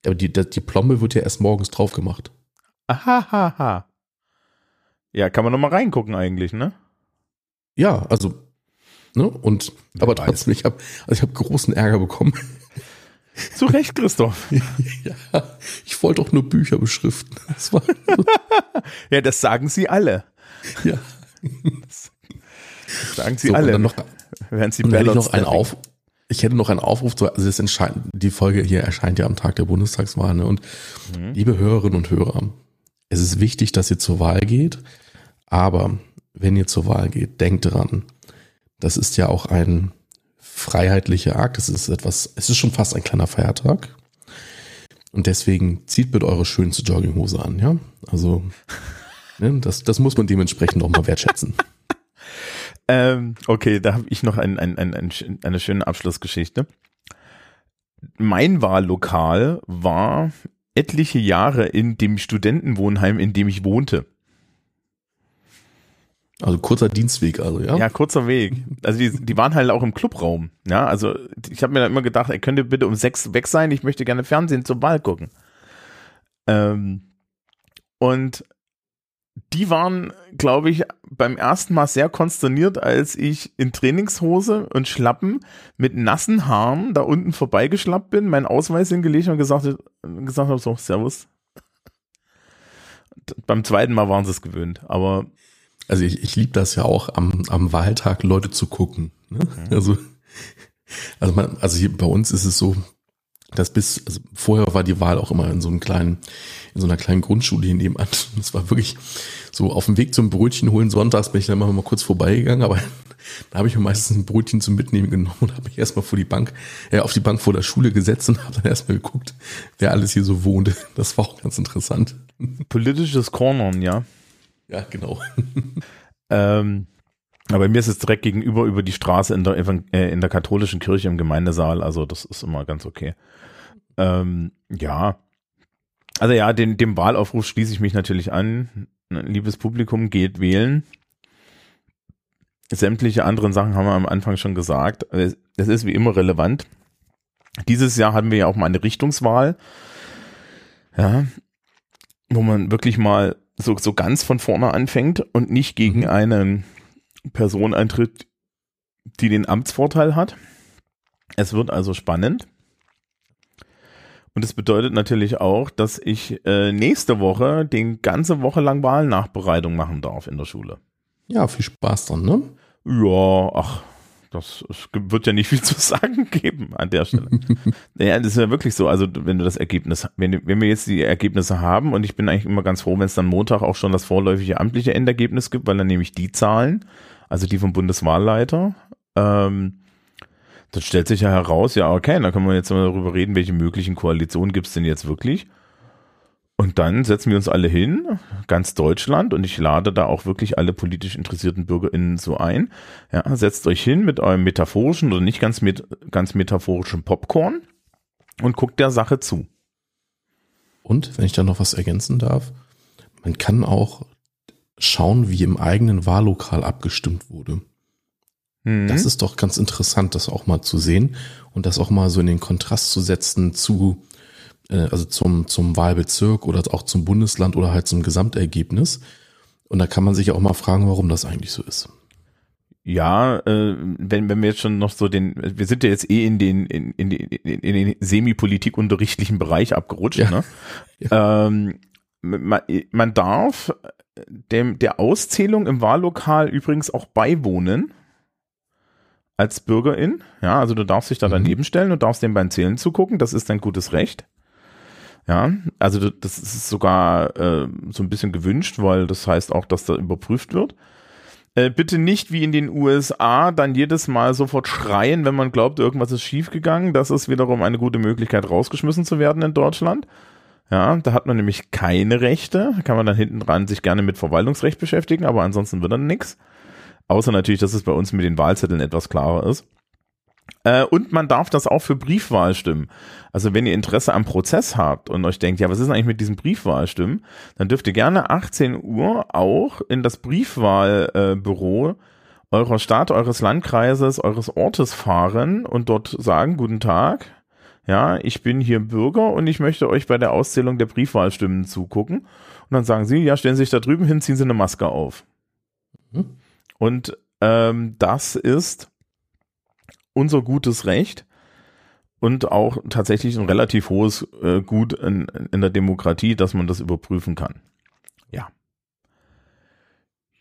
Aber die, die Plombe wird ja erst morgens drauf gemacht. Ahahaha. Ja, kann man nochmal reingucken eigentlich, ne? Ja, also, ne? Und, Wer aber weiß. trotzdem, ich habe also ich hab großen Ärger bekommen. Zu Recht, Christoph. ja, ich wollte doch nur Bücher beschriften. Das war ja, das sagen sie alle. Ja. Sagen sie so, alle. Noch, Während sie hätte ich noch einen Auf, ich hätte noch einen Aufruf zu, also das die Folge hier erscheint ja am Tag der Bundestagswahl, ne? Und mhm. liebe Hörerinnen und Hörer, es ist wichtig, dass ihr zur Wahl geht, aber wenn ihr zur Wahl geht, denkt dran, das ist ja auch ein freiheitlicher Akt. Es ist etwas, es ist schon fast ein kleiner Feiertag. Und deswegen zieht bitte eure schönste Jogginghose an, ja? Also, ne, das, das muss man dementsprechend auch mal wertschätzen. ähm, okay, da habe ich noch ein, ein, ein, ein, eine schöne Abschlussgeschichte. Mein Wahllokal war etliche Jahre in dem Studentenwohnheim, in dem ich wohnte. Also kurzer Dienstweg, also ja. Ja, kurzer Weg. Also die, die waren halt auch im Clubraum. Ja, also ich habe mir dann immer gedacht, er könnte bitte um sechs weg sein. Ich möchte gerne Fernsehen zur Wahl gucken. Ähm, und die waren, glaube ich, beim ersten Mal sehr konsterniert, als ich in Trainingshose und Schlappen mit nassen Haaren da unten vorbeigeschlappt bin, meinen Ausweis hingelegt und gesagt, gesagt habe, so, Servus. beim zweiten Mal waren sie es gewöhnt, aber also ich, ich liebe das ja auch am, am Wahltag Leute zu gucken. Ne? Mhm. Also, also, man, also bei uns ist es so, dass bis, also vorher war die Wahl auch immer in so einem kleinen, in so einer kleinen Grundschule hier nebenan. Das war wirklich so auf dem Weg zum Brötchen holen sonntags bin ich dann mal, mal kurz vorbeigegangen, aber da habe ich mir meistens ein Brötchen zum Mitnehmen genommen und habe mich erstmal vor die Bank, äh, auf die Bank vor der Schule gesetzt und habe dann erstmal geguckt, wer alles hier so wohnt. Das war auch ganz interessant. Politisches Cornern, ja. Ja, genau. ähm, aber mir ist es direkt gegenüber über die Straße in der, äh, in der katholischen Kirche im Gemeindesaal, also das ist immer ganz okay. Ähm, ja. Also ja, den, dem Wahlaufruf schließe ich mich natürlich an. Liebes Publikum, geht wählen. Sämtliche anderen Sachen haben wir am Anfang schon gesagt. Es ist wie immer relevant. Dieses Jahr hatten wir ja auch mal eine Richtungswahl. Ja, wo man wirklich mal so, so ganz von vorne anfängt und nicht gegen mhm. Person eintritt, die den Amtsvorteil hat. Es wird also spannend. Und es bedeutet natürlich auch, dass ich äh, nächste Woche den ganze Woche lang Wahlnachbereitung machen darf in der Schule. Ja, viel Spaß dann, ne? Ja, ach, das wird ja nicht viel zu sagen geben an der Stelle. ja, das ist ja wirklich so. Also, wenn du das Ergebnis, wenn, wenn wir jetzt die Ergebnisse haben, und ich bin eigentlich immer ganz froh, wenn es dann Montag auch schon das vorläufige amtliche Endergebnis gibt, weil dann nehme ich die Zahlen, also die vom Bundeswahlleiter. Ähm, dann stellt sich ja heraus, ja, okay, dann können wir jetzt mal darüber reden, welche möglichen Koalitionen gibt es denn jetzt wirklich. Und dann setzen wir uns alle hin, ganz Deutschland, und ich lade da auch wirklich alle politisch interessierten BürgerInnen so ein. Ja, setzt euch hin mit eurem metaphorischen oder nicht ganz, mit, ganz metaphorischen Popcorn und guckt der Sache zu. Und, wenn ich da noch was ergänzen darf, man kann auch schauen, wie im eigenen Wahllokal abgestimmt wurde. Mhm. Das ist doch ganz interessant, das auch mal zu sehen und das auch mal so in den Kontrast zu setzen zu also zum, zum Wahlbezirk oder auch zum Bundesland oder halt zum Gesamtergebnis. Und da kann man sich auch mal fragen, warum das eigentlich so ist. Ja, äh, wenn, wenn wir jetzt schon noch so den, wir sind ja jetzt eh in den, in, in, in, in den Semipolitik-unterrichtlichen Bereich abgerutscht, ja. ne? Ja. Ähm, man, man darf dem, der Auszählung im Wahllokal übrigens auch beiwohnen als Bürgerin. Ja, also du darfst dich da mhm. daneben stellen und darfst dem beim Zählen zugucken. Das ist dein gutes Recht. Ja, also das ist sogar äh, so ein bisschen gewünscht, weil das heißt auch, dass da überprüft wird. Äh, bitte nicht wie in den USA dann jedes Mal sofort schreien, wenn man glaubt, irgendwas ist schiefgegangen. Das ist wiederum eine gute Möglichkeit, rausgeschmissen zu werden in Deutschland. Ja, da hat man nämlich keine Rechte. Kann man dann hinten dran sich gerne mit Verwaltungsrecht beschäftigen, aber ansonsten wird dann nichts. Außer natürlich, dass es bei uns mit den Wahlzetteln etwas klarer ist. Äh, und man darf das auch für Briefwahlstimmen. Also wenn ihr Interesse am Prozess habt und euch denkt, ja, was ist eigentlich mit diesen Briefwahlstimmen, dann dürft ihr gerne 18 Uhr auch in das Briefwahlbüro äh, eurer Stadt, eures Landkreises, eures Ortes fahren und dort sagen, guten Tag, ja, ich bin hier Bürger und ich möchte euch bei der Auszählung der Briefwahlstimmen zugucken. Und dann sagen sie, ja, stellen Sie sich da drüben hin, ziehen Sie eine Maske auf. Mhm. Und ähm, das ist unser gutes Recht. und auch tatsächlich ein relativ hohes äh, Gut in, in der Demokratie, dass man das überprüfen kann. Ja.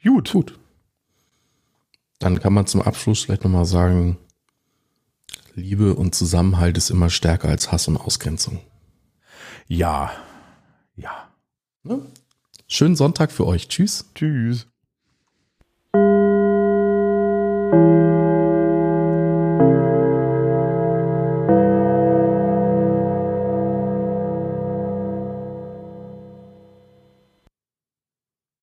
Gut. Gut. Dann kann man zum Abschluss vielleicht nochmal sagen, Liebe und Zusammenhalt ist immer stärker als Hass und Ausgrenzung. Ja. Ja. Ne? Schönen Sonntag für euch. Tschüss. Tschüss.